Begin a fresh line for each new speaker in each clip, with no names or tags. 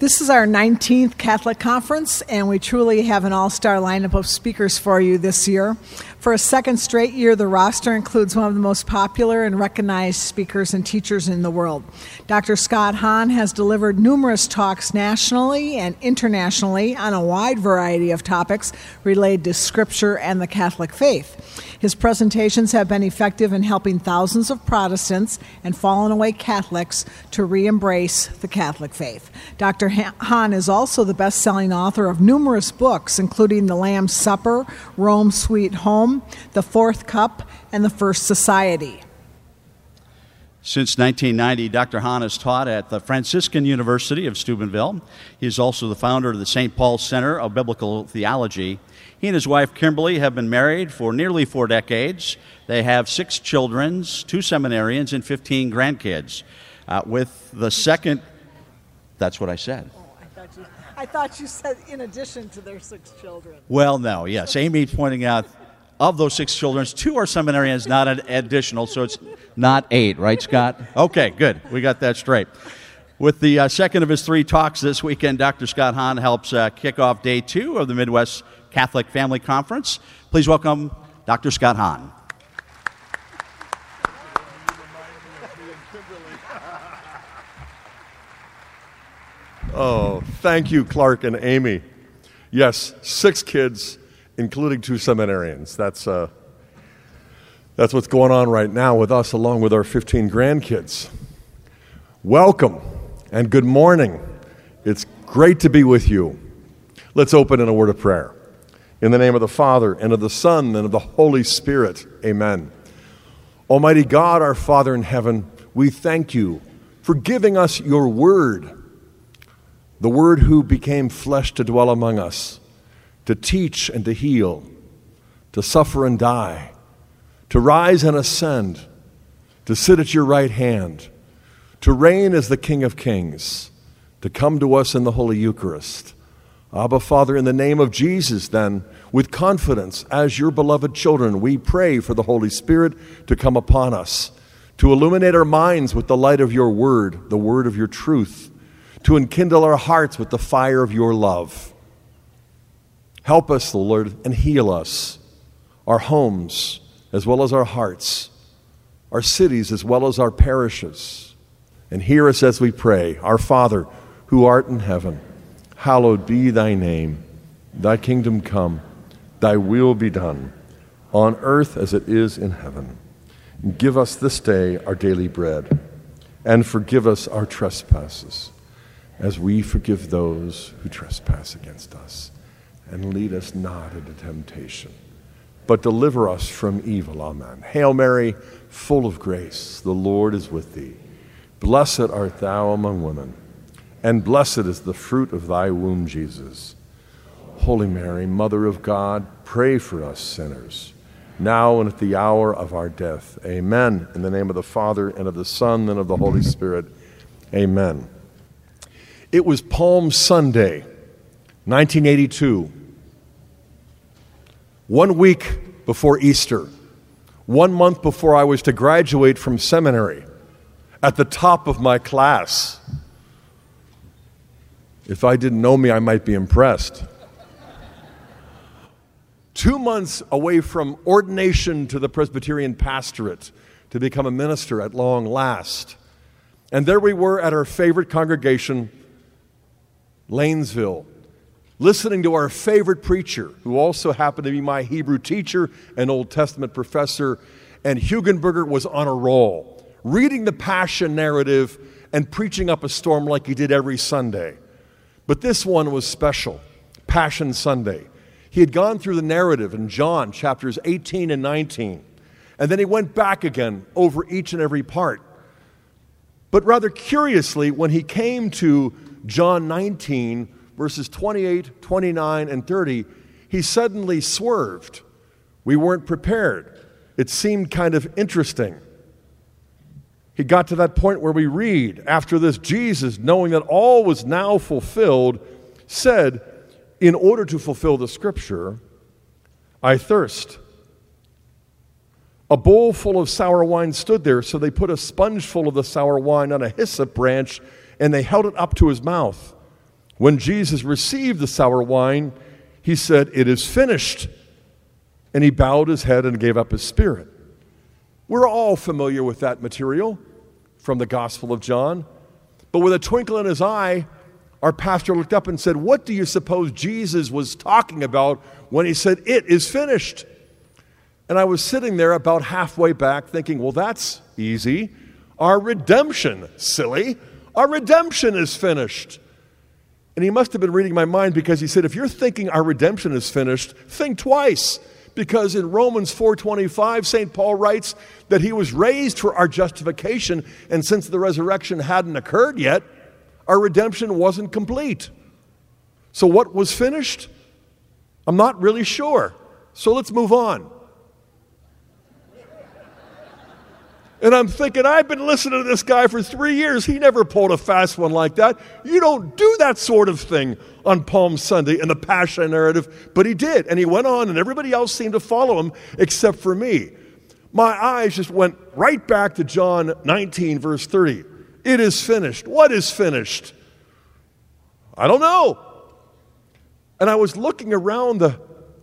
This is our 19th Catholic Conference, and we truly have an all star lineup of speakers for you this year. For a second straight year, the roster includes one of the most popular and recognized speakers and teachers in the world. Dr. Scott Hahn has delivered numerous talks nationally and internationally on a wide variety of topics related to Scripture and the Catholic faith. His presentations have been effective in helping thousands of Protestants and fallen away Catholics to re embrace the Catholic faith. Dr. Hahn is also the best selling author of numerous books, including The Lamb's Supper, Rome Sweet Home, The Fourth Cup, and The First Society.
Since 1990, Dr. Hahn has taught at the Franciscan University of Steubenville. He is also the founder of the St. Paul Center of Biblical Theology he and his wife Kimberly have been married for nearly four decades. They have six children, two seminarians, and 15 grandkids. Uh, with the second, that's what I said.
Oh, I, thought you, I thought you said in addition to their six children.
Well, no, yes. Amy pointing out of those six children, two are seminarians, not an additional, so it's not eight, right, Scott? Okay, good. We got that straight. With the uh, second of his three talks this weekend, Dr. Scott Hahn helps uh, kick off day two of the Midwest Catholic Family Conference. Please welcome Dr. Scott Hahn.
Oh, thank you, Clark and Amy. Yes, six kids, including two seminarians. That's, uh, that's what's going on right now with us, along with our 15 grandkids. Welcome and good morning. It's great to be with you. Let's open in a word of prayer. In the name of the Father, and of the Son, and of the Holy Spirit. Amen. Almighty God, our Father in heaven, we thank you for giving us your word, the word who became flesh to dwell among us, to teach and to heal, to suffer and die, to rise and ascend, to sit at your right hand, to reign as the King of kings, to come to us in the Holy Eucharist. Abba, Father, in the name of Jesus, then, with confidence, as your beloved children, we pray for the Holy Spirit to come upon us, to illuminate our minds with the light of your word, the word of your truth, to enkindle our hearts with the fire of your love. Help us, the Lord, and heal us, our homes as well as our hearts, our cities as well as our parishes. And hear us as we pray, Our Father, who art in heaven Hallowed be thy name. Thy kingdom come. Thy will be done, on earth as it is in heaven. Give us this day our daily bread, and forgive us our trespasses, as we forgive those who trespass against us. And lead us not into temptation, but deliver us from evil. Amen. Hail Mary, full of grace, the Lord is with thee. Blessed art thou among women and blessed is the fruit of thy womb, Jesus. Holy Mary, Mother of God, pray for us sinners, now and at the hour of our death. Amen. In the name of the Father, and of the Son, and of the Holy Spirit. Amen. It was Palm Sunday, 1982. One week before Easter, one month before I was to graduate from seminary, at the top of my class. If I didn't know me, I might be impressed. Two months away from ordination to the Presbyterian pastorate to become a minister at long last. And there we were at our favorite congregation, Lanesville, listening to our favorite preacher, who also happened to be my Hebrew teacher and Old Testament professor. And Hugenberger was on a roll, reading the Passion narrative and preaching up a storm like he did every Sunday. But this one was special Passion Sunday. He had gone through the narrative in John chapters 18 and 19, and then he went back again over each and every part. But rather curiously, when he came to John 19, verses 28, 29, and 30, he suddenly swerved. We weren't prepared. It seemed kind of interesting he got to that point where we read, after this, Jesus, knowing that all was now fulfilled, said, In order to fulfill the scripture, I thirst. A bowl full of sour wine stood there, so they put a sponge full of the sour wine on a hyssop branch and they held it up to his mouth. When Jesus received the sour wine, he said, It is finished. And he bowed his head and gave up his spirit. We're all familiar with that material from the Gospel of John. But with a twinkle in his eye, our pastor looked up and said, What do you suppose Jesus was talking about when he said, It is finished? And I was sitting there about halfway back thinking, Well, that's easy. Our redemption, silly. Our redemption is finished. And he must have been reading my mind because he said, If you're thinking our redemption is finished, think twice. Because in Romans 4:25 St. Paul writes that he was raised for our justification and since the resurrection hadn't occurred yet, our redemption wasn't complete. So, what was finished? I'm not really sure. So, let's move on. And I'm thinking, I've been listening to this guy for three years. He never pulled a fast one like that. You don't do that sort of thing on Palm Sunday in the Passion narrative. But he did. And he went on, and everybody else seemed to follow him except for me. My eyes just went right back to John 19, verse 30. It is finished. What is finished? I don't know. And I was looking around the,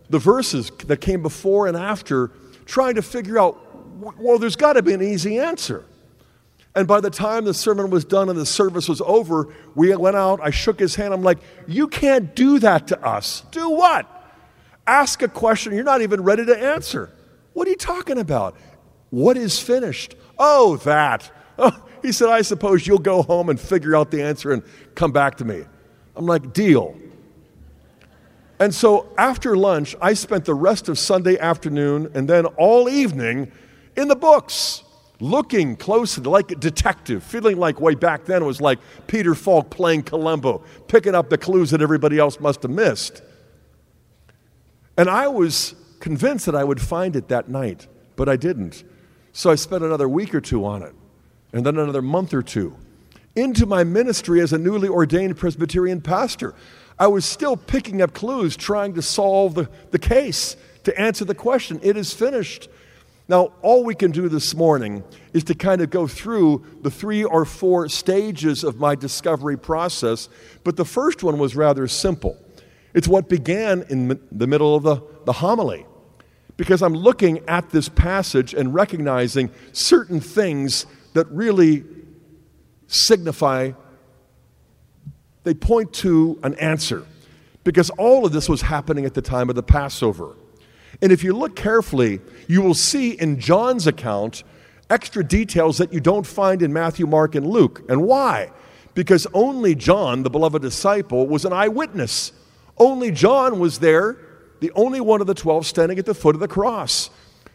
the verses that came before and after, trying to figure out, well, there's got to be an easy answer. And by the time the sermon was done and the service was over, we went out. I shook his hand. I'm like, You can't do that to us. Do what? Ask a question you're not even ready to answer. What are you talking about? What is finished? Oh, that. Oh, he said, I suppose you'll go home and figure out the answer and come back to me. I'm like, deal. And so after lunch, I spent the rest of Sunday afternoon and then all evening in the books, looking closely like a detective, feeling like way back then it was like Peter Falk playing Columbo, picking up the clues that everybody else must have missed. And I was convinced that I would find it that night, but I didn't. So I spent another week or two on it and then another month or two into my ministry as a newly ordained Presbyterian pastor. I was still picking up clues, trying to solve the, the case, to answer the question. It is finished. Now, all we can do this morning is to kind of go through the three or four stages of my discovery process, but the first one was rather simple. It's what began in the middle of the, the homily because I'm looking at this passage and recognizing certain things that really signify, they point to an answer. Because all of this was happening at the time of the Passover. And if you look carefully, you will see in John's account extra details that you don't find in Matthew, Mark, and Luke. And why? Because only John, the beloved disciple, was an eyewitness. Only John was there, the only one of the 12 standing at the foot of the cross.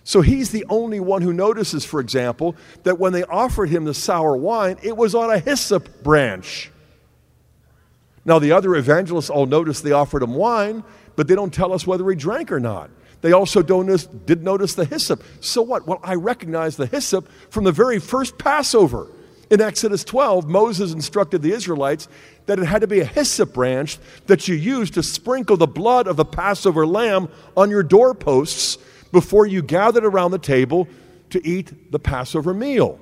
So he's the only one who notices, for example, that when they offered him the sour wine, it was on a hyssop branch. Now, the other evangelists all notice they offered him wine, but they don't tell us whether he drank or not. They also don't notice, did notice the hyssop. So what? Well, I recognize the hyssop from the very first Passover. In Exodus 12, Moses instructed the Israelites that it had to be a hyssop branch that you used to sprinkle the blood of the Passover lamb on your doorposts before you gathered around the table to eat the Passover meal.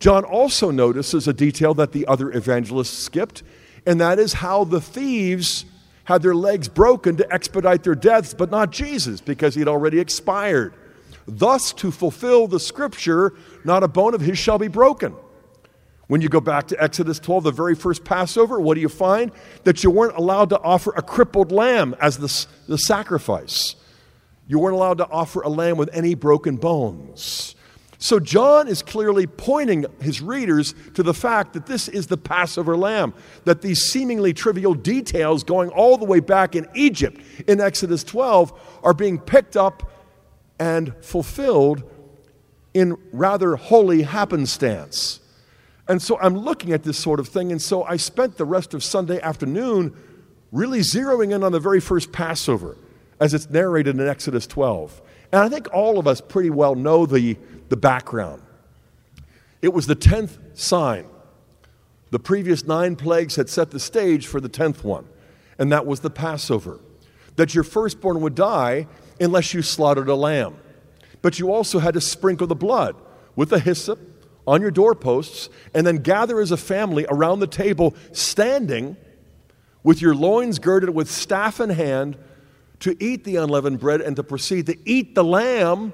John also notices a detail that the other evangelists skipped, and that is how the thieves had their legs broken to expedite their deaths, but not Jesus, because he'd already expired. Thus, to fulfill the scripture, not a bone of his shall be broken. When you go back to Exodus 12, the very first Passover, what do you find? That you weren't allowed to offer a crippled lamb as the, the sacrifice. You weren't allowed to offer a lamb with any broken bones. So, John is clearly pointing his readers to the fact that this is the Passover lamb, that these seemingly trivial details going all the way back in Egypt in Exodus 12 are being picked up and fulfilled in rather holy happenstance. And so I'm looking at this sort of thing, and so I spent the rest of Sunday afternoon really zeroing in on the very first Passover as it's narrated in Exodus 12. And I think all of us pretty well know the, the background. It was the 10th sign. The previous nine plagues had set the stage for the 10th one, and that was the Passover. That your firstborn would die unless you slaughtered a lamb. But you also had to sprinkle the blood with the hyssop on your doorposts and then gather as a family around the table, standing with your loins girded with staff in hand, to eat the unleavened bread and to proceed to eat the lamb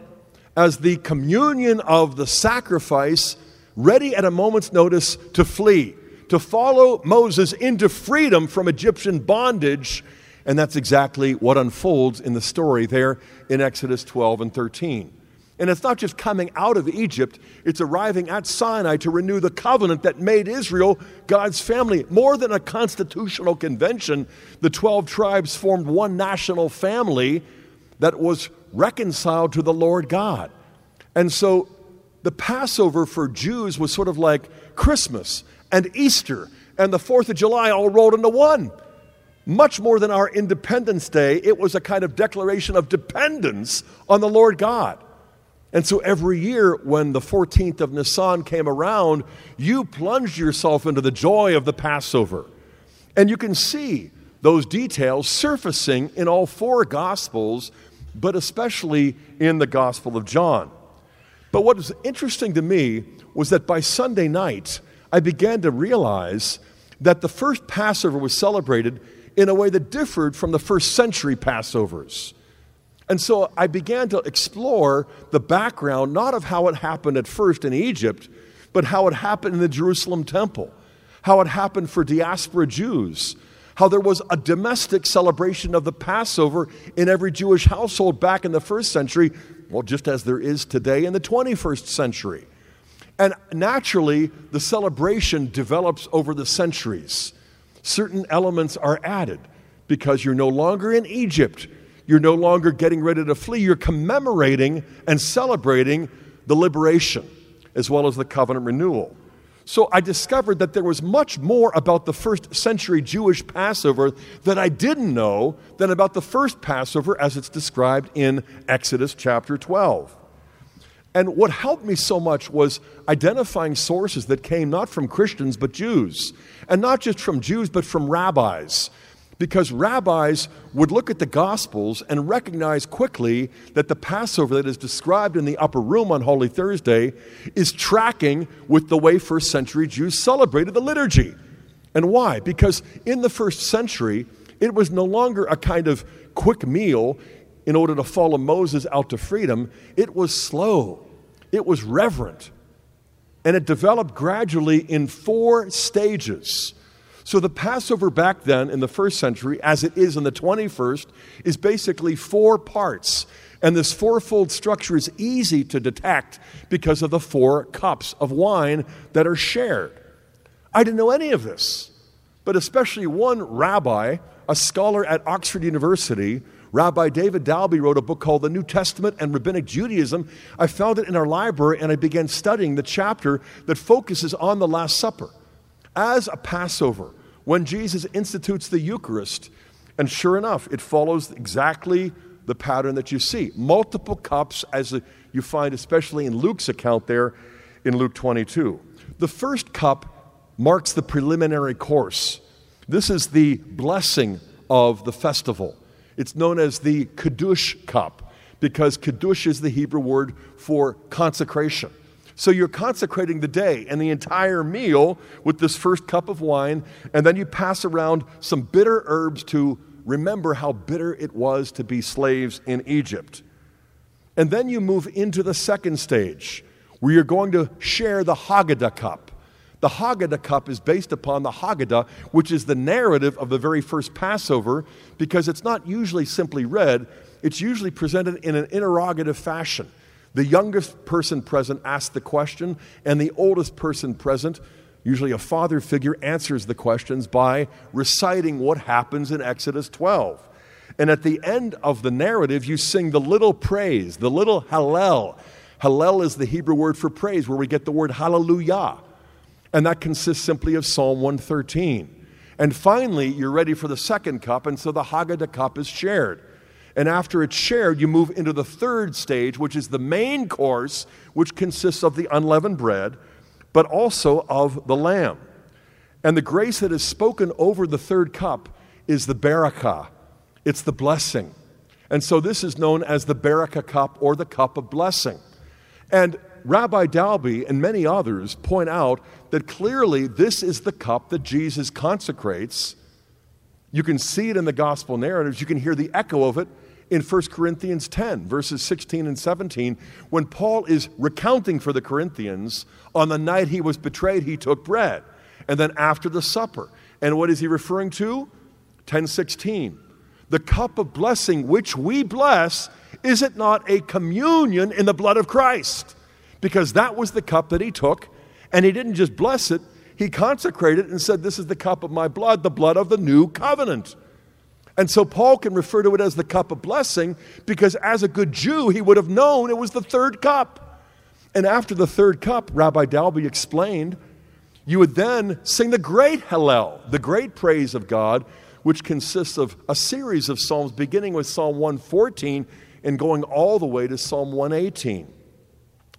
as the communion of the sacrifice, ready at a moment's notice to flee, to follow Moses into freedom from Egyptian bondage. And that's exactly what unfolds in the story there in Exodus 12 and 13. And it's not just coming out of Egypt, it's arriving at Sinai to renew the covenant that made Israel God's family. More than a constitutional convention, the 12 tribes formed one national family that was reconciled to the Lord God. And so the Passover for Jews was sort of like Christmas and Easter and the 4th of July all rolled into one. Much more than our Independence Day, it was a kind of declaration of dependence on the Lord God. And so every year, when the 14th of Nisan came around, you plunged yourself into the joy of the Passover. And you can see those details surfacing in all four Gospels, but especially in the Gospel of John. But what was interesting to me was that by Sunday night, I began to realize that the first Passover was celebrated in a way that differed from the first century Passovers. And so I began to explore the background, not of how it happened at first in Egypt, but how it happened in the Jerusalem temple, how it happened for diaspora Jews, how there was a domestic celebration of the Passover in every Jewish household back in the first century, well, just as there is today in the 21st century. And naturally, the celebration develops over the centuries. Certain elements are added because you're no longer in Egypt you're no longer getting ready to flee. You're commemorating and celebrating the liberation as well as the covenant renewal. So I discovered that there was much more about the first century Jewish Passover that I didn't know than about the first Passover as it's described in Exodus chapter 12. And what helped me so much was identifying sources that came not from Christians but Jews. And not just from Jews but from rabbis because rabbis would look at the Gospels and recognize quickly that the Passover that is described in the upper room on Holy Thursday is tracking with the way first century Jews celebrated the liturgy. And why? Because in the first century, it was no longer a kind of quick meal in order to follow Moses out to freedom, it was slow, it was reverent, and it developed gradually in four stages. So the Passover back then in the first century, as it is in the 21st, is basically four parts. And this fourfold structure is easy to detect because of the four cups of wine that are shared. I didn't know any of this, but especially one rabbi, a scholar at Oxford University, Rabbi David Daube wrote a book called The New Testament and Rabbinic Judaism. I found it in our library and I began studying the chapter that focuses on the Last Supper. As a Passover, when Jesus institutes the Eucharist. And sure enough, it follows exactly the pattern that you see. Multiple cups, as you find especially in Luke's account there in Luke 22. The first cup marks the preliminary course. This is the blessing of the festival. It's known as the Kiddush cup because Kiddush is the Hebrew word for consecration. So you're consecrating the day and the entire meal with this first cup of wine, and then you pass around some bitter herbs to remember how bitter it was to be slaves in Egypt. And then you move into the second stage, where you're going to share the Haggadah cup. The Haggadah cup is based upon the Haggadah, which is the narrative of the very first Passover, because it's not usually simply read, it's usually presented in an interrogative fashion. The youngest person present asks the question, and the oldest person present, usually a father figure, answers the questions by reciting what happens in Exodus 12. And at the end of the narrative, you sing the little praise, the little hallel. Hallel is the Hebrew word for praise, where we get the word hallelujah. And that consists simply of Psalm 113. And finally, you're ready for the second cup, and so the Haggadah cup is shared. And after it's shared, you move into the third stage, which is the main course, which consists of the unleavened bread, but also of the lamb. And the grace that is spoken over the third cup is the barakah, it's the blessing. And so this is known as the barakah cup or the cup of blessing. And Rabbi Daube and many others point out that clearly this is the cup that Jesus consecrates You can see it in the gospel narratives. You can hear the echo of it in 1 Corinthians 10, verses 16 and 17, when Paul is recounting for the Corinthians on the night he was betrayed, he took bread. And then after the supper. And what is he referring to? 1016. The cup of blessing which we bless, is it not a communion in the blood of Christ? Because that was the cup that he took, and he didn't just bless it, he consecrated and said, This is the cup of my blood, the blood of the new covenant. And so Paul can refer to it as the cup of blessing because, as a good Jew, he would have known it was the third cup. And after the third cup, Rabbi Daube explained, you would then sing the great Hallel, the great praise of God, which consists of a series of psalms beginning with Psalm 114 and going all the way to Psalm 118.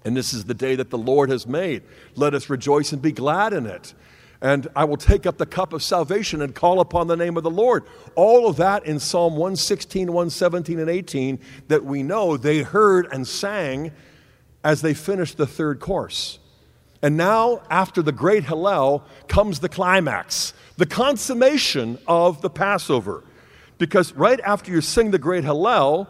And this is the day that the Lord has made. Let us rejoice and be glad in it and I will take up the cup of salvation and call upon the name of the Lord. All of that in Psalm 116, 117, and 18 that we know they heard and sang as they finished the third course. And now, after the great Hallel, comes the climax, the consummation of the Passover. Because right after you sing the great Hallel,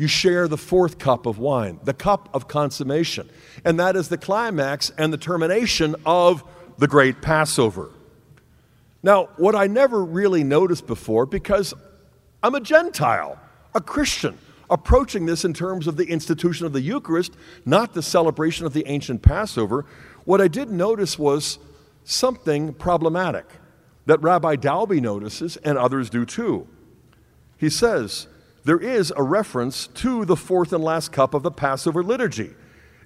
you share the fourth cup of wine, the cup of consummation. And that is the climax and the termination of the great Passover. Now, what I never really noticed before, because I'm a Gentile, a Christian, approaching this in terms of the institution of the Eucharist, not the celebration of the ancient Passover, what I did notice was something problematic that Rabbi Daube notices and others do too. He says, there is a reference to the fourth and last cup of the Passover liturgy.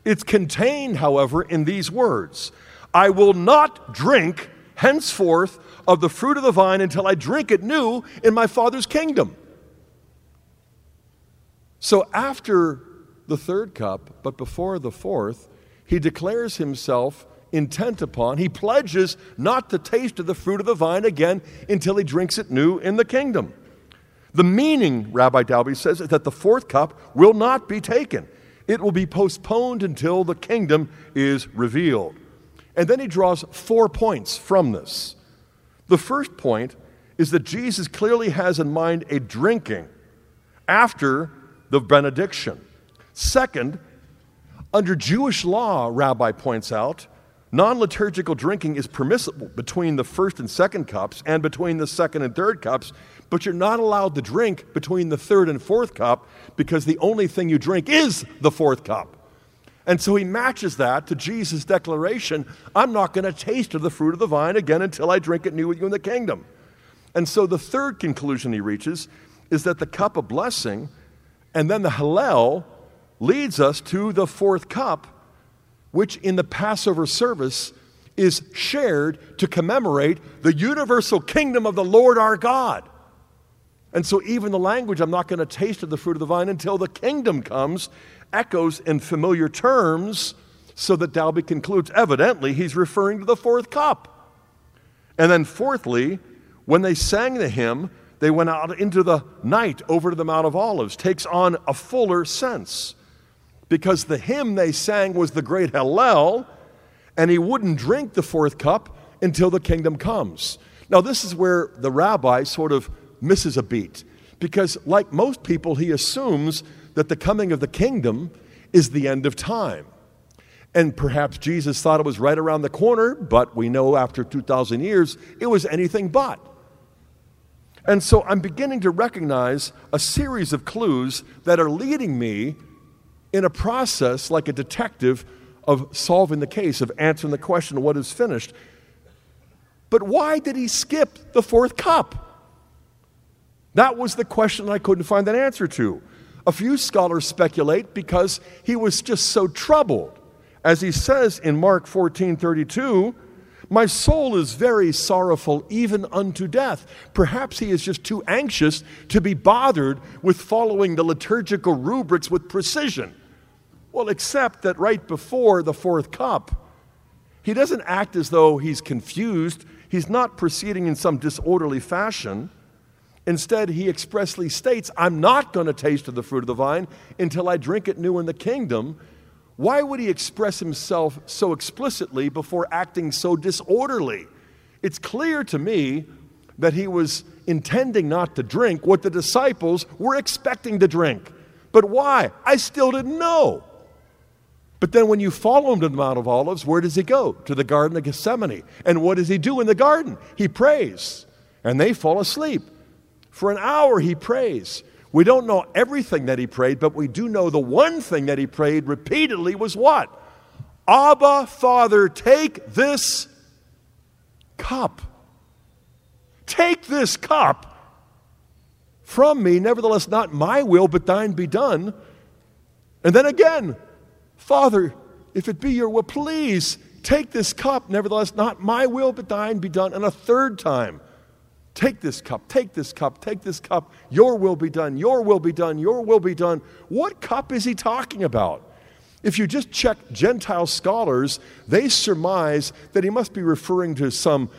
It's contained, however, in these words I will not drink henceforth of the fruit of the vine until I drink it new in my Father's kingdom. So after the third cup, but before the fourth, he declares himself intent upon, he pledges not to taste of the fruit of the vine again until he drinks it new in the kingdom. The meaning, Rabbi Daube says, is that the fourth cup will not be taken. It will be postponed until the kingdom is revealed. And then he draws four points from this. The first point is that Jesus clearly has in mind a drinking after the benediction. Second, under Jewish law, Rabbi points out, non liturgical drinking is permissible between the first and second cups and between the second and third cups, but you're not allowed to drink between the third and fourth cup because the only thing you drink is the fourth cup. And so he matches that to Jesus' declaration I'm not going to taste of the fruit of the vine again until I drink it new with you in the kingdom. And so the third conclusion he reaches is that the cup of blessing and then the Hallel leads us to the fourth cup, which in the Passover service is shared to commemorate the universal kingdom of the Lord our God. And so, even the language, I'm not going to taste of the fruit of the vine until the kingdom comes, echoes in familiar terms so that Daube concludes evidently he's referring to the fourth cup. And then, fourthly, when they sang the hymn, they went out into the night over to the Mount of Olives, takes on a fuller sense. Because the hymn they sang was the great Hallel, and he wouldn't drink the fourth cup until the kingdom comes. Now, this is where the rabbi sort of misses a beat. Because, like most people, he assumes that the coming of the kingdom is the end of time. And perhaps Jesus thought it was right around the corner, but we know after 2,000 years it was anything but. And so I'm beginning to recognize a series of clues that are leading me in a process like a detective of solving the case, of answering the question, what is finished. But why did he skip the fourth cup? That was the question I couldn't find an answer to. A few scholars speculate because he was just so troubled. As he says in Mark 14 32, my soul is very sorrowful, even unto death. Perhaps he is just too anxious to be bothered with following the liturgical rubrics with precision. Well, except that right before the fourth cup, he doesn't act as though he's confused. He's not proceeding in some disorderly fashion. Instead, he expressly states, I'm not going to taste of the fruit of the vine until I drink it new in the kingdom. Why would he express himself so explicitly before acting so disorderly? It's clear to me that he was intending not to drink what the disciples were expecting to drink. But why? I still didn't know. But then when you follow him to the Mount of Olives, where does he go? To the Garden of Gethsemane. And what does he do in the garden? He prays. And they fall asleep. For an hour he prays. We don't know everything that he prayed, but we do know the one thing that he prayed repeatedly was what? Abba, Father, take this cup. Take this cup from me. Nevertheless, not my will, but thine be done. And then again, Father, if it be your will, please take this cup. Nevertheless, not my will, but thine be done. And a third time, take this cup, take this cup, take this cup. Your will be done, your will be done, your will be done. What cup is he talking about? If you just check Gentile scholars, they surmise that he must be referring to some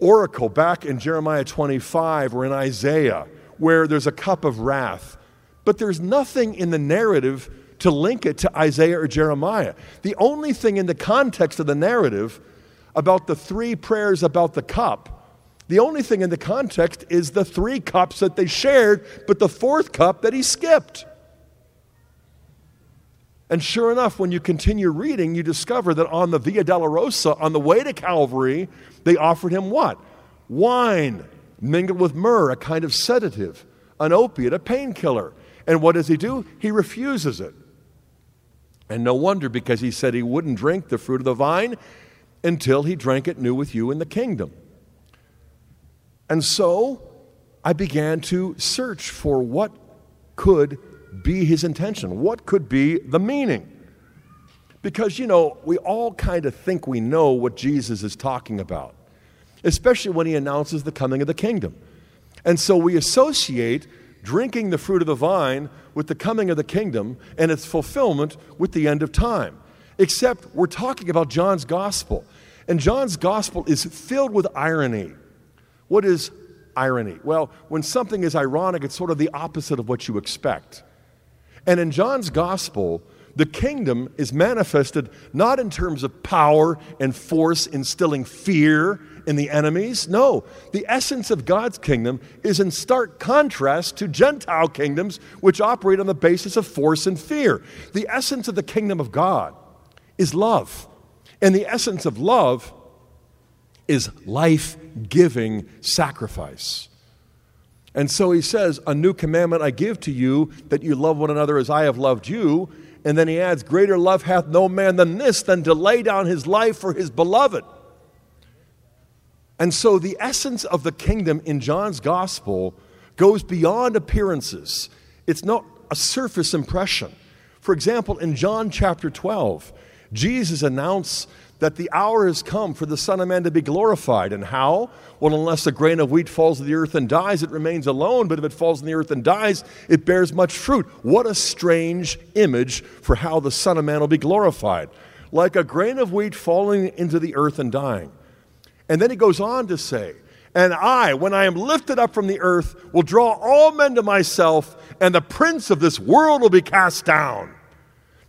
oracle back in Jeremiah 25 or in Isaiah where there's a cup of wrath. But there's nothing in the narrative to link it to Isaiah or Jeremiah. The only thing in the context of the narrative about the three prayers about the cup, the only thing in the context is the three cups that they shared, but the fourth cup that he skipped. And sure enough, when you continue reading, you discover that on the Via Dolorosa, on the way to Calvary, they offered him what? Wine mingled with myrrh, a kind of sedative, an opiate, a painkiller. And what does he do? He refuses it. And no wonder, because he said he wouldn't drink the fruit of the vine until he drank it new with you in the kingdom. And so I began to search for what could be his intention? What could be the meaning? Because, you know, we all kind of think we know what Jesus is talking about, especially when he announces the coming of the kingdom. And so we associate drinking the fruit of the vine with the coming of the kingdom and its fulfillment with the end of time. Except we're talking about John's gospel. And John's gospel is filled with irony. What is irony? Well, when something is ironic, it's sort of the opposite of what you expect. And in John's gospel, the kingdom is manifested not in terms of power and force, instilling fear in the enemies. No, the essence of God's kingdom is in stark contrast to Gentile kingdoms, which operate on the basis of force and fear. The essence of the kingdom of God is love. And the essence of love is life giving sacrifice. And so he says, A new commandment I give to you, that you love one another as I have loved you. And then he adds, Greater love hath no man than this, than to lay down his life for his beloved. And so the essence of the kingdom in John's gospel goes beyond appearances, it's not a surface impression. For example, in John chapter 12, Jesus announced that the hour has come for the Son of Man to be glorified. And how? Well, unless a grain of wheat falls to the earth and dies, it remains alone. But if it falls in the earth and dies, it bears much fruit. What a strange image for how the Son of Man will be glorified. Like a grain of wheat falling into the earth and dying. And then he goes on to say, And I, when I am lifted up from the earth, will draw all men to myself, and the prince of this world will be cast down.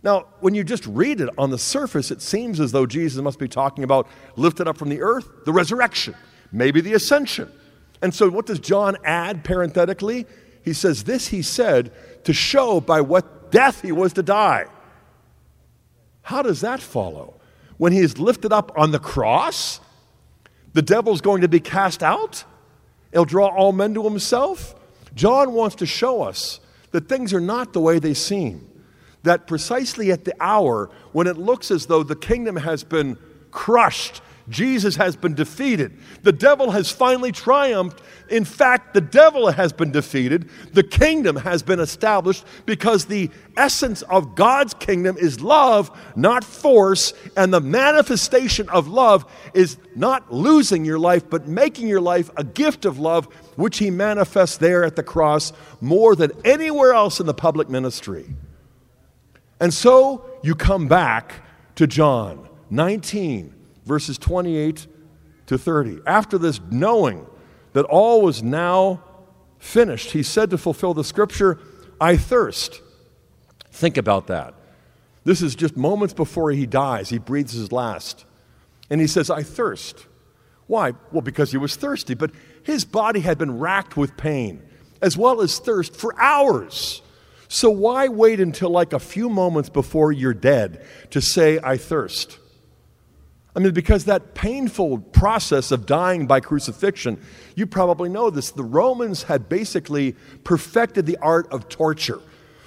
Now, when you just read it on the surface, it seems as though Jesus must be talking about lifted up from the earth, the resurrection, maybe the ascension. And so, what does John add parenthetically? He says, This he said to show by what death he was to die. How does that follow? When he is lifted up on the cross, the devil's going to be cast out? He'll draw all men to himself? John wants to show us that things are not the way they seem that precisely at the hour when it looks as though the kingdom has been crushed, Jesus has been defeated, the devil has finally triumphed. In fact, the devil has been defeated, the kingdom has been established because the essence of God's kingdom is love, not force, and the manifestation of love is not losing your life, but making your life a gift of love, which He manifests there at the cross more than anywhere else in the public ministry. And so you come back to John 19, verses 28 to 30. After this knowing that all was now finished, he said to fulfill the scripture, I thirst. Think about that. This is just moments before he dies. He breathes his last. And he says, I thirst. Why? Well, because he was thirsty. But his body had been racked with pain as well as thirst for hours. So why wait until like a few moments before you're dead to say, I thirst? I mean, because that painful process of dying by crucifixion, you probably know this. The Romans had basically perfected the art of torture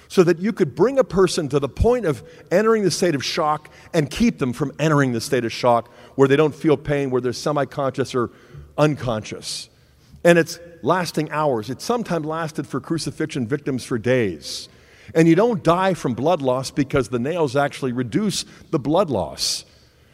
so that you could bring a person to the point of entering the state of shock and keep them from entering the state of shock where they don't feel pain, where they're semi conscious or unconscious. And it's lasting hours. It sometimes lasted for crucifixion victims for days. And you don't die from blood loss because the nails actually reduce the blood loss.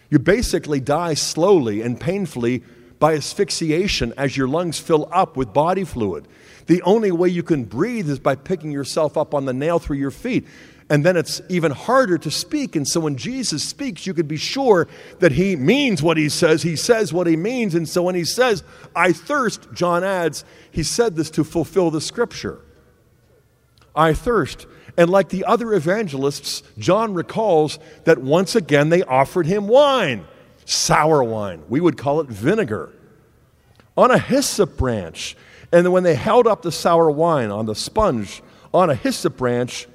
You basically die slowly and painfully by asphyxiation as your lungs fill up with body fluid. The only way you can breathe is by picking yourself up on the nail through your feet. And then it's even harder to speak. And so when Jesus speaks, you can be sure that he means what he says. He says what he means. And so when he says, I thirst, John adds, he said this to fulfill the scripture. I thirst. And like the other evangelists, John recalls that once again they offered him wine, sour wine. We would call it vinegar, on a hyssop branch. And when they held up the sour wine on the sponge on a hyssop branch,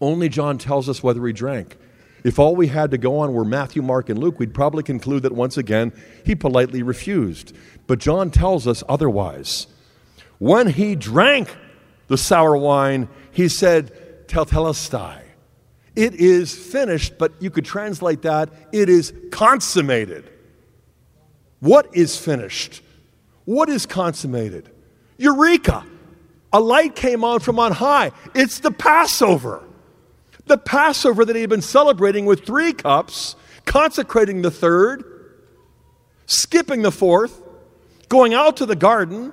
only John tells us whether he drank. If all we had to go on were Matthew, Mark, and Luke, we'd probably conclude that once again he politely refused. But John tells us otherwise. When he drank the sour wine, he said, Tetelestai. It is finished, but you could translate that, it is consummated. What is finished? What is consummated? Eureka! A light came on from on high. It's the Passover. The Passover that he had been celebrating with three cups, consecrating the third, skipping the fourth, going out to the garden,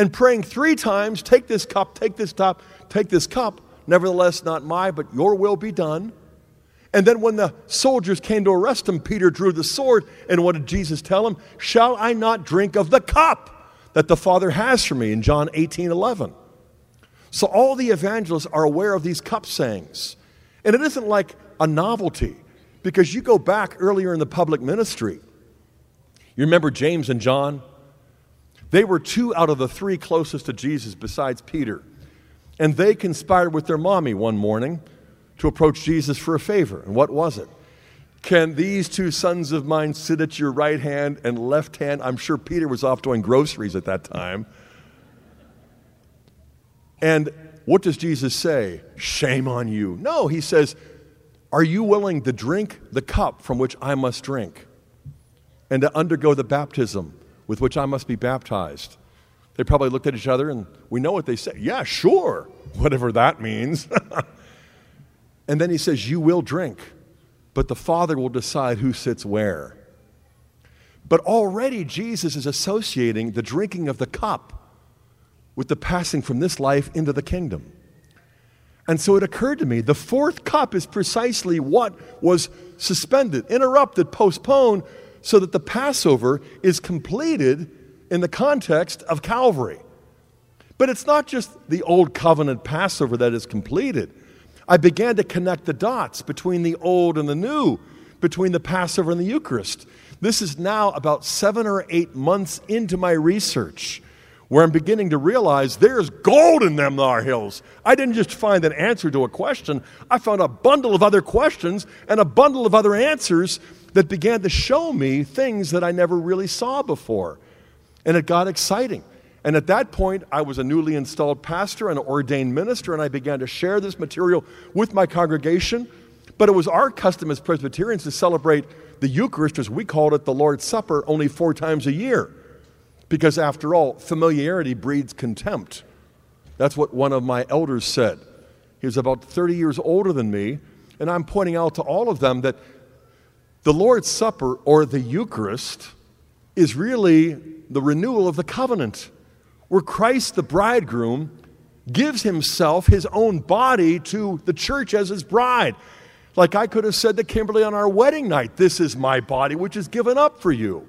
and praying three times take this cup, take this cup, take this cup. Nevertheless, not my, but your will be done. And then when the soldiers came to arrest him, Peter drew the sword. And what did Jesus tell him? Shall I not drink of the cup that the Father has for me in John 18 11? So all the evangelists are aware of these cup sayings. And it isn't like a novelty because you go back earlier in the public ministry. You remember James and John? They were two out of the three closest to Jesus besides Peter. And they conspired with their mommy one morning to approach Jesus for a favor. And what was it? Can these two sons of mine sit at your right hand and left hand? I'm sure Peter was off doing groceries at that time. And what does Jesus say? Shame on you. No, he says, Are you willing to drink the cup from which I must drink and to undergo the baptism with which I must be baptized? They probably looked at each other and we know what they said. Yeah, sure, whatever that means. and then he says, You will drink, but the Father will decide who sits where. But already Jesus is associating the drinking of the cup with the passing from this life into the kingdom. And so it occurred to me the fourth cup is precisely what was suspended, interrupted, postponed, so that the Passover is completed in the context of Calvary. But it's not just the old covenant Passover that is completed. I began to connect the dots between the old and the new, between the Passover and the Eucharist. This is now about seven or eight months into my research where I'm beginning to realize there's gold in them thar hills. I didn't just find an answer to a question, I found a bundle of other questions and a bundle of other answers that began to show me things that I never really saw before. And it got exciting. And at that point, I was a newly installed pastor and an ordained minister, and I began to share this material with my congregation. But it was our custom as Presbyterians to celebrate the Eucharist, as we called it, the Lord's Supper, only four times a year. Because after all, familiarity breeds contempt. That's what one of my elders said. He was about 30 years older than me, and I'm pointing out to all of them that the Lord's Supper or the Eucharist is really the renewal of the covenant, where Christ, the bridegroom, gives himself, his own body, to the church as his bride. Like I could have said to Kimberly on our wedding night, This is my body, which is given up for you.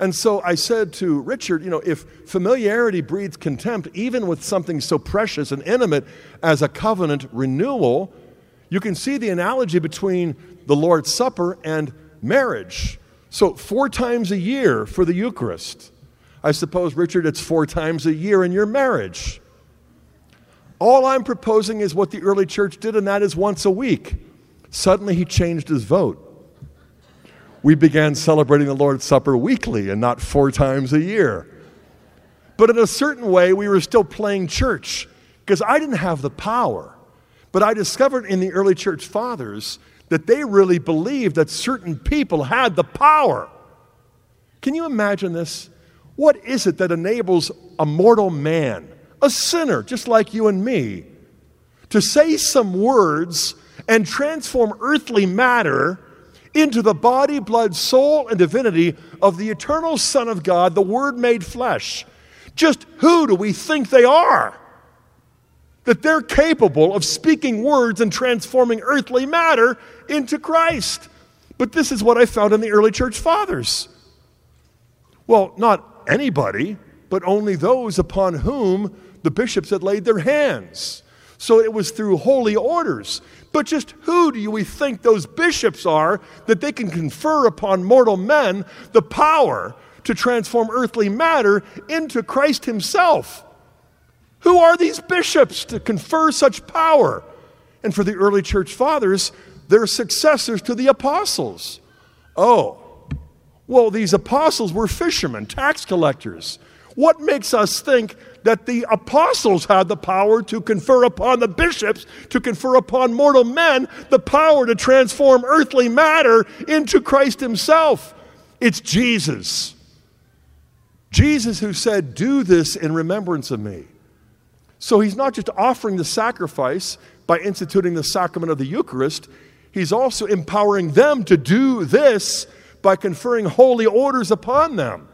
And so I said to Richard, you know, if familiarity breeds contempt, even with something so precious and intimate as a covenant renewal, you can see the analogy between the Lord's Supper and marriage. So, four times a year for the Eucharist. I suppose, Richard, it's four times a year in your marriage. All I'm proposing is what the early church did, and that is once a week. Suddenly he changed his vote. We began celebrating the Lord's Supper weekly and not four times a year. But in a certain way, we were still playing church because I didn't have the power. But I discovered in the early church fathers that they really believed that certain people had the power. Can you imagine this? What is it that enables a mortal man, a sinner just like you and me, to say some words and transform earthly matter into the body, blood, soul, and divinity of the eternal Son of God, the Word made flesh? Just who do we think they are? That they're capable of speaking words and transforming earthly matter into Christ. But this is what I found in the early church fathers. Well, not anybody, but only those upon whom the bishops had laid their hands. So it was through holy orders. But just who do we think those bishops are that they can confer upon mortal men the power to transform earthly matter into Christ Himself? Who are these bishops to confer such power? And for the early church fathers, they're successors to the apostles. Oh, well, these apostles were fishermen, tax collectors. What makes us think that the apostles had the power to confer upon the bishops, to confer upon mortal men, the power to transform earthly matter into Christ Himself? It's Jesus. Jesus who said, Do this in remembrance of me. So he's not just offering the sacrifice by instituting the sacrament of the Eucharist, he's also empowering them to do this by conferring holy orders upon them.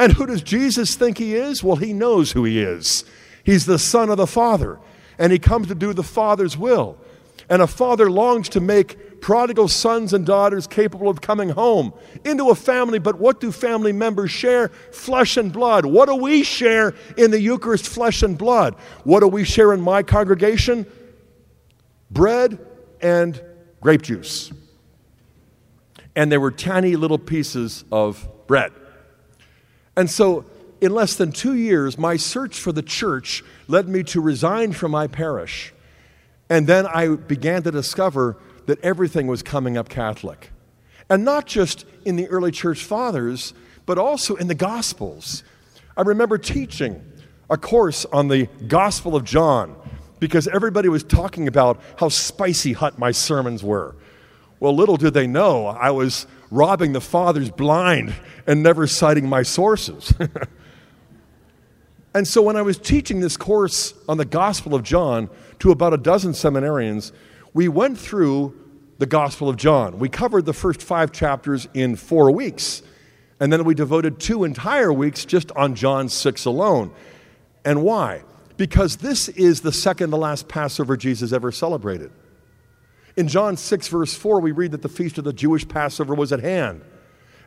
And who does Jesus think he is? Well, he knows who he is. He's the Son of the Father, and he comes to do the Father's will. And a father longs to make prodigal sons and daughters capable of coming home into a family. But what do family members share? Flesh and blood. What do we share in the Eucharist? Flesh and blood. What do we share in my congregation? Bread and grape juice and there were tiny little pieces of bread. And so, in less than two years, my search for the church led me to resign from my parish. And then I began to discover that everything was coming up Catholic. And not just in the early church fathers, but also in the Gospels. I remember teaching a course on the Gospel of John because everybody was talking about how spicy hot my sermons were. Well, little did they know, I was robbing the fathers blind and never citing my sources. and so, when I was teaching this course on the Gospel of John to about a dozen seminarians, we went through the Gospel of John. We covered the first five chapters in four weeks, and then we devoted two entire weeks just on John 6 alone. And why? Because this is the second to last Passover Jesus ever celebrated. In John 6, verse 4, we read that the feast of the Jewish Passover was at hand.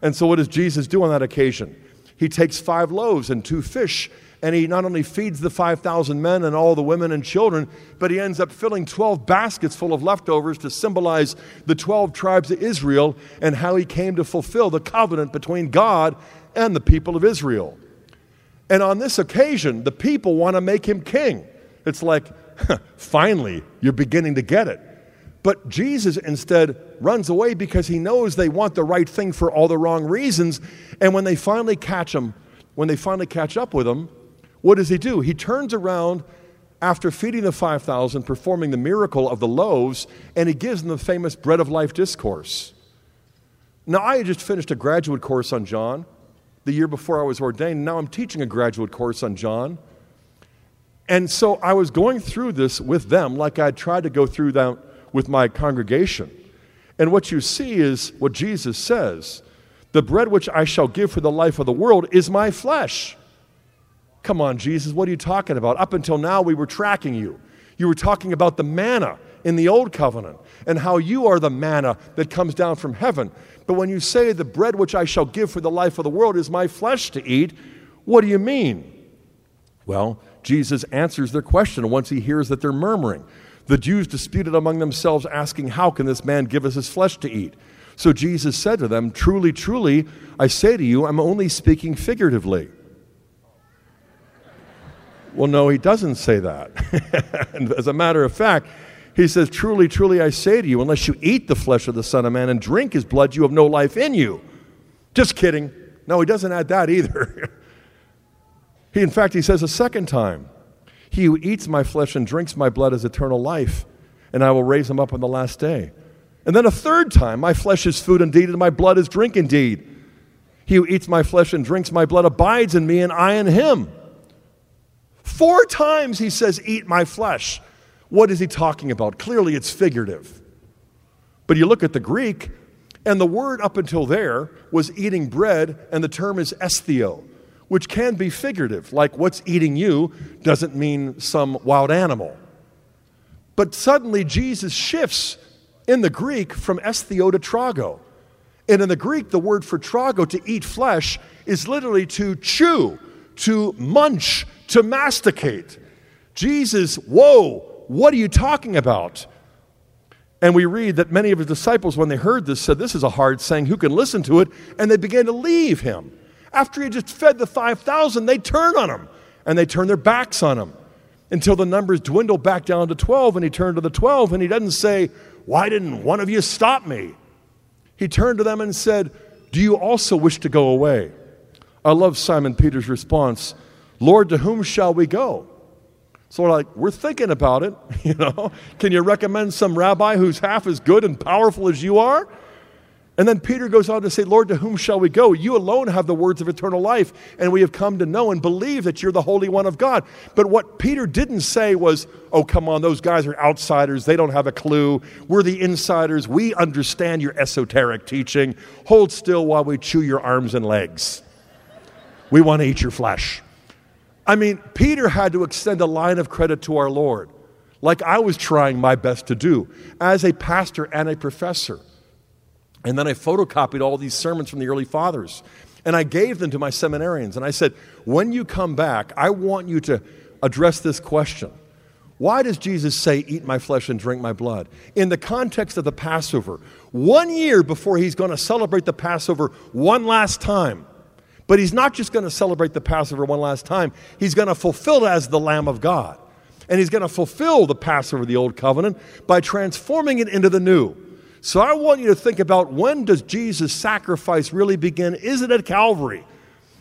And so, what does Jesus do on that occasion? He takes five loaves and two fish, and he not only feeds the 5,000 men and all the women and children, but he ends up filling 12 baskets full of leftovers to symbolize the 12 tribes of Israel and how he came to fulfill the covenant between God and the people of Israel. And on this occasion, the people want to make him king. It's like, finally, you're beginning to get it. But Jesus instead runs away because he knows they want the right thing for all the wrong reasons. And when they finally catch him, when they finally catch up with him, what does he do? He turns around after feeding the 5,000, performing the miracle of the loaves, and he gives them the famous bread of life discourse. Now, I had just finished a graduate course on John the year before I was ordained. Now I'm teaching a graduate course on John. And so I was going through this with them like I'd tried to go through that with my congregation. And what you see is what Jesus says The bread which I shall give for the life of the world is my flesh. Come on, Jesus, what are you talking about? Up until now, we were tracking you. You were talking about the manna in the old covenant and how you are the manna that comes down from heaven. But when you say, The bread which I shall give for the life of the world is my flesh to eat, what do you mean? Well, Jesus answers their question once he hears that they're murmuring. The Jews disputed among themselves, asking, How can this man give us his flesh to eat? So Jesus said to them, Truly, truly, I say to you, I'm only speaking figuratively. Well, no, he doesn't say that. and as a matter of fact, he says, Truly, truly, I say to you, unless you eat the flesh of the Son of Man and drink his blood, you have no life in you. Just kidding. No, he doesn't add that either. he, in fact, he says a second time, He who eats my flesh and drinks my blood has eternal life, and I will raise him up on the last day. And then a third time, my flesh is food indeed, and my blood is drink indeed. He who eats my flesh and drinks my blood abides in me, and I in him. Four times he says, Eat my flesh. What is he talking about? Clearly, it's figurative. But you look at the Greek, and the word up until there was eating bread, and the term is esthio, which can be figurative, like what's eating you doesn't mean some wild animal. But suddenly Jesus shifts in the Greek from esthio to trago. And in the Greek, the word for trago, to eat flesh, is literally to chew, to munch, to masticate. Jesus, whoa, what are you talking about? And we read that many of his disciples, when they heard this, said, This is a hard saying. Who can listen to it? And they began to leave him. After he just fed the 5,000, they turn on him and they turn their backs on him until the numbers dwindle back down to 12. And he turned to the 12 and he doesn't say, Why didn't one of you stop me? He turned to them and said, Do you also wish to go away? I love Simon Peter's response Lord, to whom shall we go? So we're like, we're thinking about it, you know. Can you recommend some rabbi who's half as good and powerful as you are? And then Peter goes on to say, Lord, to whom shall we go? You alone have the words of eternal life, and we have come to know and believe that you're the Holy One of God. But what Peter didn't say was, oh, come on, those guys are outsiders. They don't have a clue. We're the insiders. We understand your esoteric teaching. Hold still while we chew your arms and legs. We want to eat your flesh. I mean, Peter had to extend a line of credit to our Lord, like I was trying my best to do as a pastor and a professor. And then I photocopied all these sermons from the early fathers and I gave them to my seminarians. And I said, when you come back, I want you to address this question. Why does Jesus say, Eat my flesh and drink my blood? In the context of the Passover, one year before he's going to celebrate the Passover one last time, but he's not just going to celebrate the Passover one last time, he's going to fulfill it as the Lamb of God. And he's going to fulfill the Passover of the Old Covenant by transforming it into the new. So I want you to think about when does Jesus' sacrifice really begin? Is it at Calvary?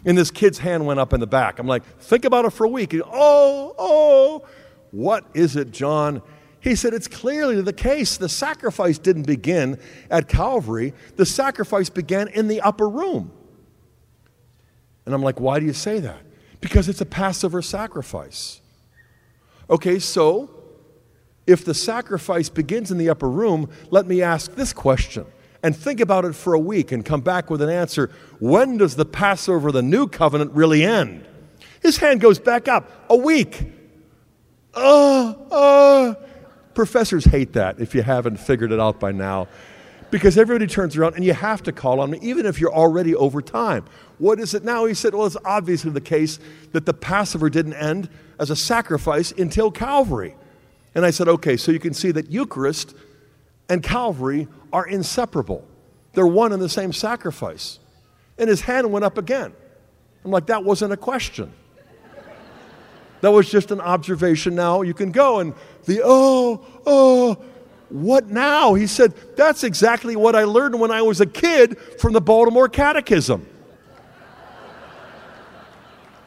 And this kid's hand went up in the back. I'm like, think about it for a week. oh, oh, what is it, John? He said, It's clearly the case. The sacrifice didn't begin at Calvary, the sacrifice began in the upper room. And I'm like, why do you say that? Because it's a Passover sacrifice. Okay, so if the sacrifice begins in the upper room, let me ask this question and think about it for a week and come back with an answer. When does the Passover, the new covenant, really end? His hand goes back up. A week. Uh, uh. Professors hate that if you haven't figured it out by now because everybody turns around and you have to call on me, even if you're already over time. What is it now? He said, Well, it's obviously the case that the Passover didn't end as a sacrifice until Calvary. And I said, Okay, so you can see that Eucharist and Calvary are inseparable, they're one and the same sacrifice. And his hand went up again. I'm like, That wasn't a question. That was just an observation. Now you can go and the oh, oh, what now? He said, That's exactly what I learned when I was a kid from the Baltimore Catechism.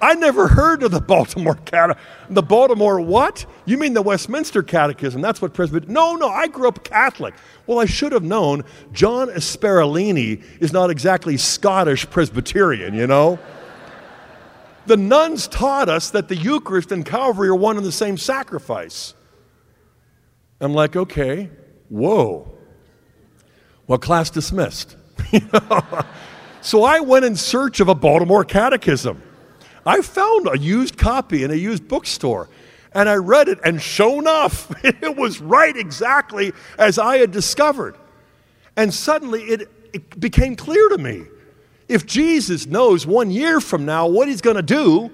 I never heard of the Baltimore Catechism. The Baltimore what? You mean the Westminster Catechism? That's what Presbyterian. No, no, I grew up Catholic. Well, I should have known John Asparolini is not exactly Scottish Presbyterian, you know? the nuns taught us that the Eucharist and Calvary are one and the same sacrifice. I'm like, okay, whoa. Well, class dismissed. so I went in search of a Baltimore catechism. I found a used copy in a used bookstore and I read it, and sure enough, it was right exactly as I had discovered. And suddenly it, it became clear to me if Jesus knows one year from now what he's going to do,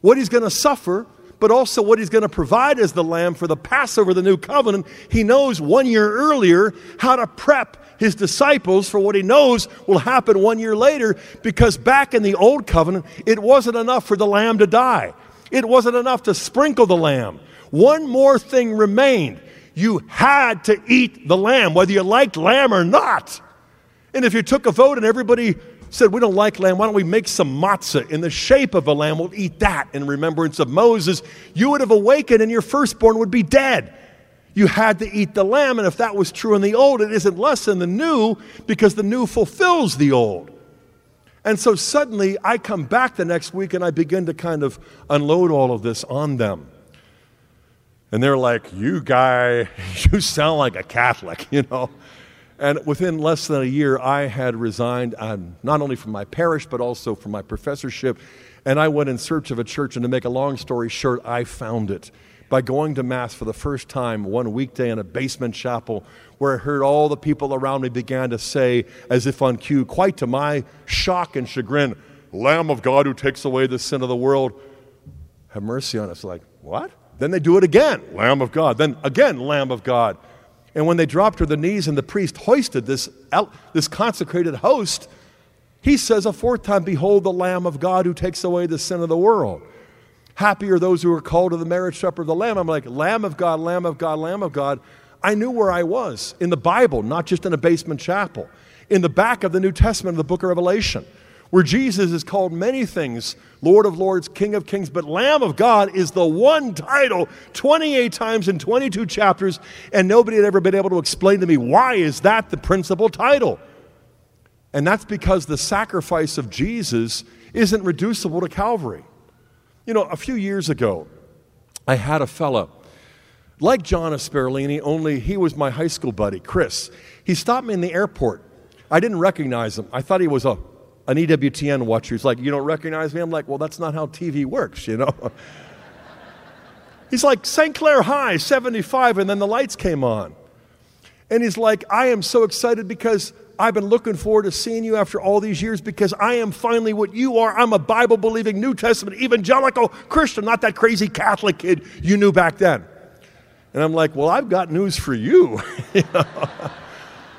what he's going to suffer, but also what he's going to provide as the lamb for the Passover, the new covenant. He knows one year earlier how to prep his disciples for what he knows will happen one year later because back in the old covenant, it wasn't enough for the lamb to die. It wasn't enough to sprinkle the lamb. One more thing remained. You had to eat the lamb, whether you liked lamb or not. And if you took a vote and everybody said, We don't like lamb, why don't we make some matzah in the shape of a lamb? We'll eat that in remembrance of Moses. You would have awakened and your firstborn would be dead. You had to eat the lamb, and if that was true in the old, it isn't less in the new because the new fulfills the old. And so suddenly I come back the next week and I begin to kind of unload all of this on them. And they're like, You guy, you sound like a Catholic, you know. And within less than a year, I had resigned um, not only from my parish, but also from my professorship. And I went in search of a church. And to make a long story short, I found it by going to Mass for the first time one weekday in a basement chapel where I heard all the people around me began to say, as if on cue, quite to my shock and chagrin, Lamb of God who takes away the sin of the world, have mercy on us. Like, what? Then they do it again, Lamb of God. Then again, Lamb of God. And when they dropped to their knees and the priest hoisted this, this consecrated host, he says a fourth time, Behold the Lamb of God who takes away the sin of the world. Happy are those who are called to the marriage supper of the Lamb. I'm like, Lamb of God, Lamb of God, Lamb of God. I knew where I was in the Bible, not just in a basement chapel, in the back of the New Testament of the book of Revelation, where Jesus is called many things Lord of Lords, King of Kings, but Lamb of God is the one title 28 times in 22 chapters, and nobody had ever been able to explain to me why is that the principal title. And that's because the sacrifice of Jesus isn't reducible to Calvary. You know, a few years ago, I had a fellow like John Asperlini, only he was my high school buddy, Chris. He stopped me in the airport. I didn't recognize him. I thought he was a, an EWTN watcher. He's like, You don't recognize me? I'm like, Well, that's not how TV works, you know? he's like, St. Clair High, 75, and then the lights came on. And he's like, I am so excited because I've been looking forward to seeing you after all these years because I am finally what you are. I'm a Bible believing New Testament evangelical Christian, not that crazy Catholic kid you knew back then. And I'm like, well, I've got news for you. you know?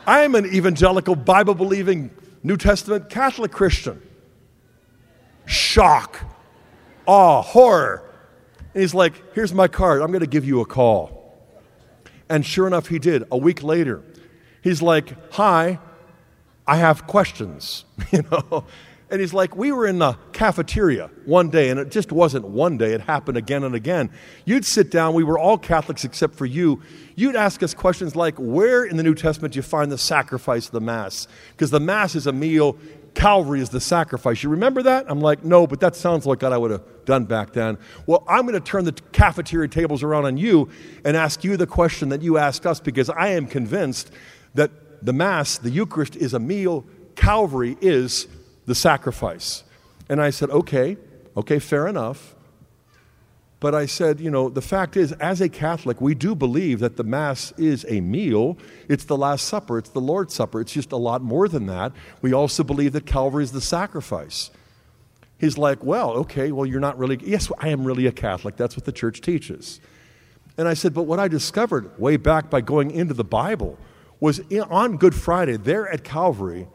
I am an evangelical Bible believing New Testament Catholic Christian. Shock, awe, horror. And he's like, here's my card. I'm going to give you a call. And sure enough, he did. A week later, he's like, hi, I have questions, you know. And he's like, We were in the cafeteria one day, and it just wasn't one day, it happened again and again. You'd sit down, we were all Catholics except for you. You'd ask us questions like, Where in the New Testament do you find the sacrifice of the Mass? Because the Mass is a meal, Calvary is the sacrifice. You remember that? I'm like, No, but that sounds like what I would have done back then. Well, I'm going to turn the cafeteria tables around on you and ask you the question that you asked us because I am convinced that the Mass, the Eucharist, is a meal, Calvary is the sacrifice. And I said, okay, okay, fair enough. But I said, you know, the fact is, as a Catholic, we do believe that the Mass is a meal. It's the Last Supper, it's the Lord's Supper. It's just a lot more than that. We also believe that Calvary is the sacrifice. He's like, well, okay, well, you're not really, yes, I am really a Catholic. That's what the church teaches. And I said, but what I discovered way back by going into the Bible was on Good Friday, there at Calvary,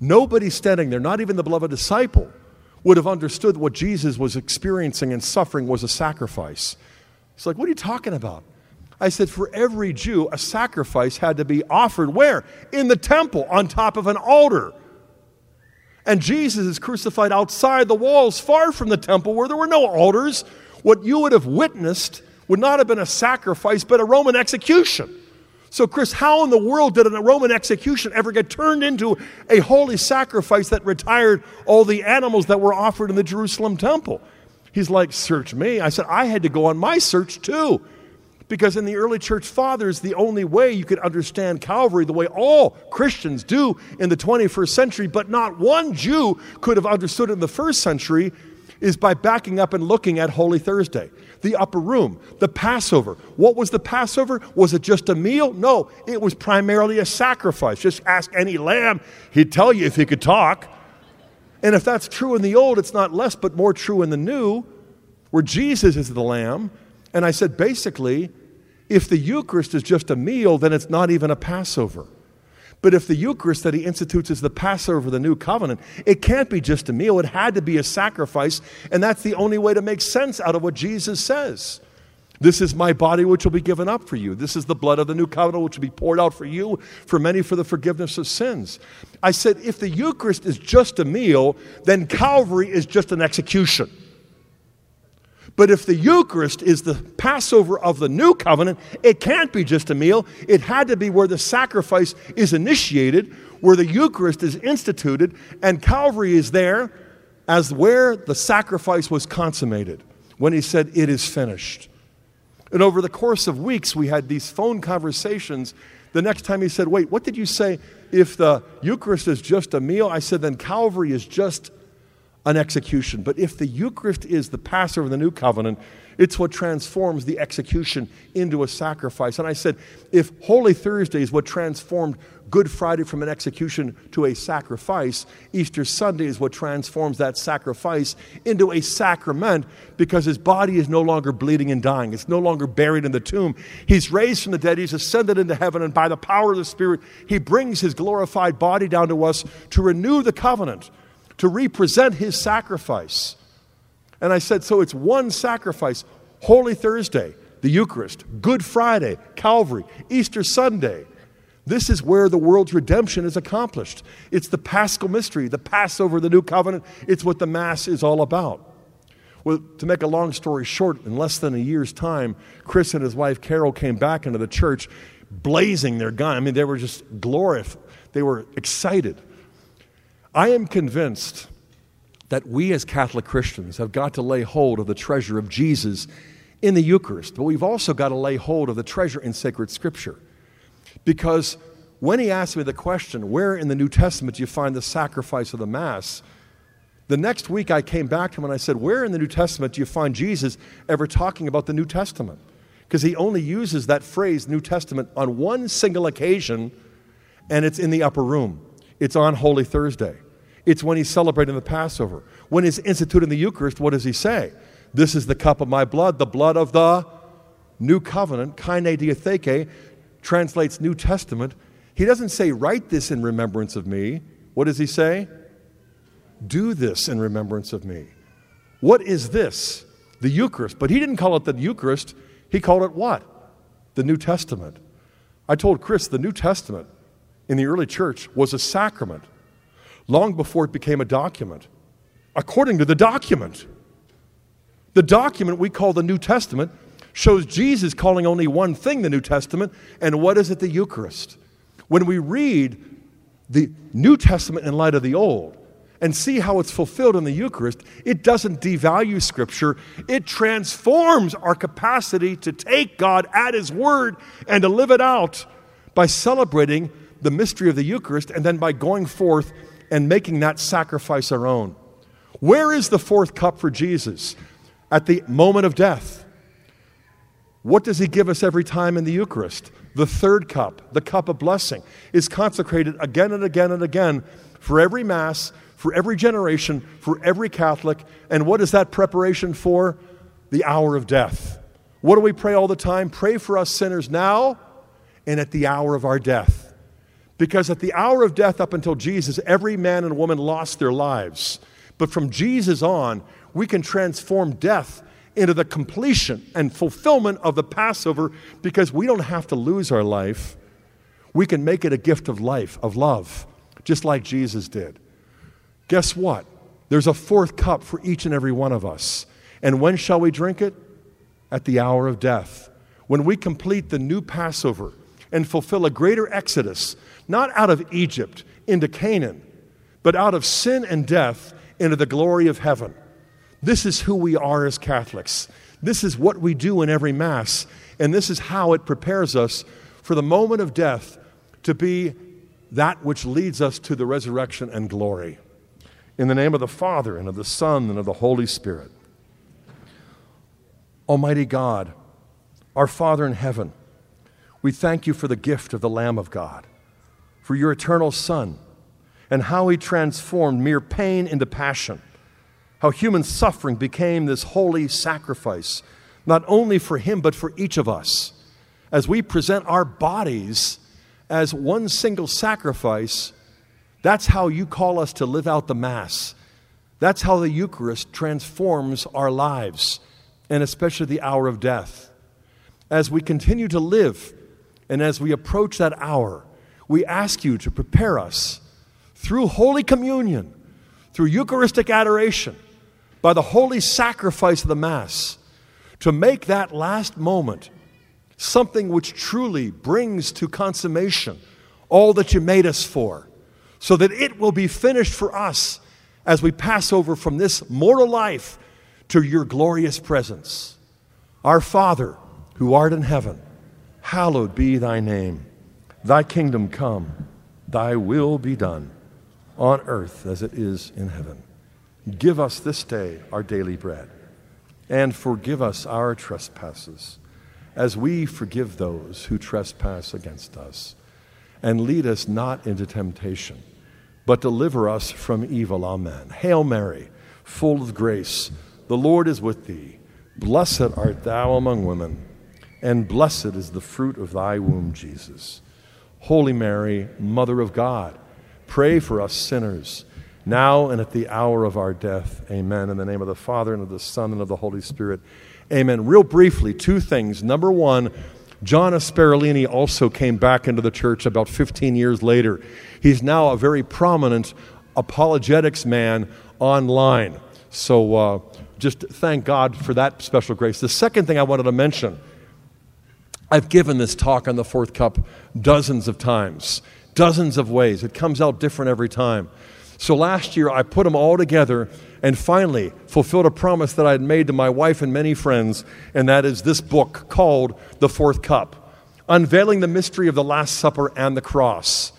nobody standing there, not even the beloved disciple, would have understood what Jesus was experiencing and suffering was a sacrifice. He's like, What are you talking about? I said, For every Jew, a sacrifice had to be offered where? In the temple, on top of an altar. And Jesus is crucified outside the walls, far from the temple, where there were no altars. What you would have witnessed would not have been a sacrifice, but a Roman execution. So, Chris, how in the world did a Roman execution ever get turned into a holy sacrifice that retired all the animals that were offered in the Jerusalem temple? He's like, Search me. I said, I had to go on my search too. Because in the early church fathers, the only way you could understand Calvary the way all Christians do in the 21st century, but not one Jew could have understood it in the first century, is by backing up and looking at Holy Thursday the upper room, the Passover. What was the Passover? Was it just a meal? No, it was primarily a sacrifice. Just ask any lamb, he'd tell you if he could talk. And if that's true in the old, it's not less but more true in the new, where Jesus is the lamb. And I said, basically, if the Eucharist is just a meal, then it's not even a Passover. But if the Eucharist that he institutes is the Passover, the new covenant, it can't be just a meal. It had to be a sacrifice. And that's the only way to make sense out of what Jesus says. This is my body which will be given up for you. This is the blood of the new covenant which will be poured out for you, for many for the forgiveness of sins. I said, if the Eucharist is just a meal, then Calvary is just an execution. But if the Eucharist is the Passover of the new covenant, it can't be just a meal. It had to be where the sacrifice is initiated, where the Eucharist is instituted, and Calvary is there as where the sacrifice was consummated when he said, It is finished. And over the course of weeks, we had these phone conversations. The next time he said, Wait, what did you say? If the Eucharist is just a meal, I said, then Calvary is just an execution. But if the Eucharist is the Passover of the new covenant, it's what transforms the execution into a sacrifice. And I said, if Holy Thursday is what transformed Good Friday from an execution to a sacrifice, Easter Sunday is what transforms that sacrifice into a sacrament because his body is no longer bleeding and dying. It's no longer buried in the tomb. He's raised from the dead, he's ascended into heaven, and by the power of the Spirit, he brings his glorified body down to us to renew the covenant to represent his sacrifice. And I said, so it's one sacrifice Holy Thursday, the Eucharist, Good Friday, Calvary, Easter Sunday. This is where the world's redemption is accomplished. It's the paschal mystery, the Passover, the new covenant. It's what the Mass is all about. Well, to make a long story short, in less than a year's time, Chris and his wife Carol came back into the church blazing their gun. I mean, they were just glorious. They were excited. I am convinced that we as Catholic Christians have got to lay hold of the treasure of Jesus in the Eucharist, but we've also got to lay hold of the treasure in sacred Scripture. Because when he asked me the question, where in the New Testament do you find the sacrifice of the Mass? The next week I came back to him and I said, Where in the New Testament do you find Jesus ever talking about the New Testament? Because he only uses that phrase, New Testament, on one single occasion, and it's in the upper room. It's on Holy Thursday. It's when he's celebrating the Passover. When he's instituting the Eucharist, what does he say? This is the cup of my blood, the blood of the new covenant. Kaine diatheke translates New Testament. He doesn't say, Write this in remembrance of me. What does he say? Do this in remembrance of me. What is this? The Eucharist. But he didn't call it the Eucharist, he called it what? The New Testament. I told Chris the New Testament in the early church was a sacrament long before it became a document, according to the document. The document we call the New Testament shows Jesus calling only one thing the New Testament, and what is it? The Eucharist. When we read the New Testament in light of the Old and see how it's fulfilled in the Eucharist, it doesn't devalue Scripture, it transforms our capacity to take God at His Word and to live it out by celebrating the mystery of the Eucharist and then by going forth and making that sacrifice our own. Where is the fourth cup for Jesus? At the moment of death. What does he give us every time in the Eucharist? The third cup, the cup of blessing, is consecrated again and again and again for every Mass, for every generation, for every Catholic. And what is that preparation for? The hour of death. What do we pray all the time? Pray for us sinners now and at the hour of our death. Because at the hour of death, up until Jesus, every man and woman lost their lives. But from Jesus on, we can transform death into the completion and fulfillment of the Passover because we don't have to lose our life. We can make it a gift of life, of love, just like Jesus did. Guess what? There's a fourth cup for each and every one of us. And when shall we drink it? At the hour of death. When we complete the new Passover and fulfill a greater exodus not out of Egypt into Canaan, but out of sin and death into the glory of heaven. This is who we are as Catholics. This is what we do in every Mass, and this is how it prepares us for the moment of death to be that which leads us to the resurrection and glory. In the name of the Father, and of the Son, and of the Holy Spirit. Almighty God, our Father in heaven, we thank you for the gift of the Lamb of God for your eternal Son and how he transformed mere pain into passion, how human suffering became this holy sacrifice, not only for him, but for each of us, as we present our bodies as one single sacrifice, that's how you call us to live out the Mass. That's how the Eucharist transforms our lives, and especially the hour of death. As we continue to live and as we approach that hour, we ask you to prepare us through Holy Communion, through Eucharistic adoration, by the holy sacrifice of the Mass, to make that last moment something which truly brings to consummation all that you made us for, so that it will be finished for us as we pass over from this mortal life to your glorious presence. Our Father, who art in heaven, hallowed be thy name. Thy kingdom come, thy will be done, on earth as it is in heaven. Give us this day our daily bread, and forgive us our trespasses as we forgive those who trespass against us. And lead us not into temptation, but deliver us from evil. Amen. Hail Mary, full of grace, the Lord is with thee. Blessed art thou among women, and blessed is the fruit of thy womb, Jesus. Holy Mary, Mother of God, pray for us sinners, now and at the hour of our death. Amen. In the name of the Father, and of the Son, and of the Holy Spirit. Amen. Real briefly, two things. Number one, John Asperolini also came back into the church about 15 years later. He's now a very prominent apologetics man online. So uh, just thank God for that special grace. The second thing I wanted to mention I've given this talk on the fourth cup dozens of times, dozens of ways. It comes out different every time. So last year, I put them all together and finally fulfilled a promise that I had made to my wife and many friends, and that is this book called The Fourth Cup Unveiling the Mystery of the Last Supper and the Cross.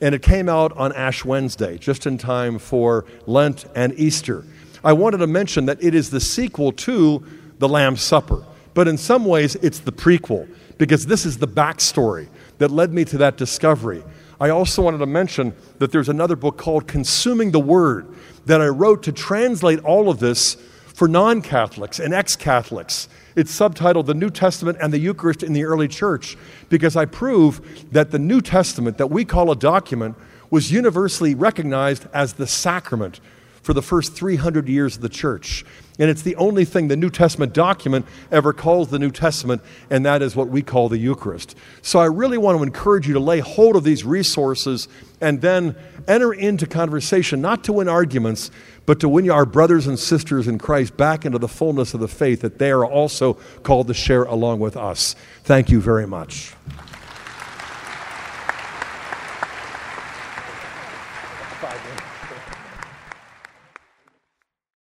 And it came out on Ash Wednesday, just in time for Lent and Easter. I wanted to mention that it is the sequel to the Lamb's Supper, but in some ways it's the prequel because this is the backstory that led me to that discovery. I also wanted to mention that there's another book called Consuming the Word that I wrote to translate all of this for non Catholics and ex Catholics. It's subtitled The New Testament and the Eucharist in the Early Church because I prove that the New Testament, that we call a document, was universally recognized as the sacrament for the first 300 years of the church. And it's the only thing the New Testament document ever calls the New Testament, and that is what we call the Eucharist. So I really want to encourage you to lay hold of these resources and then enter into conversation, not to win arguments, but to win our brothers and sisters in Christ back into the fullness of the faith that they are also called to share along with us. Thank you very much.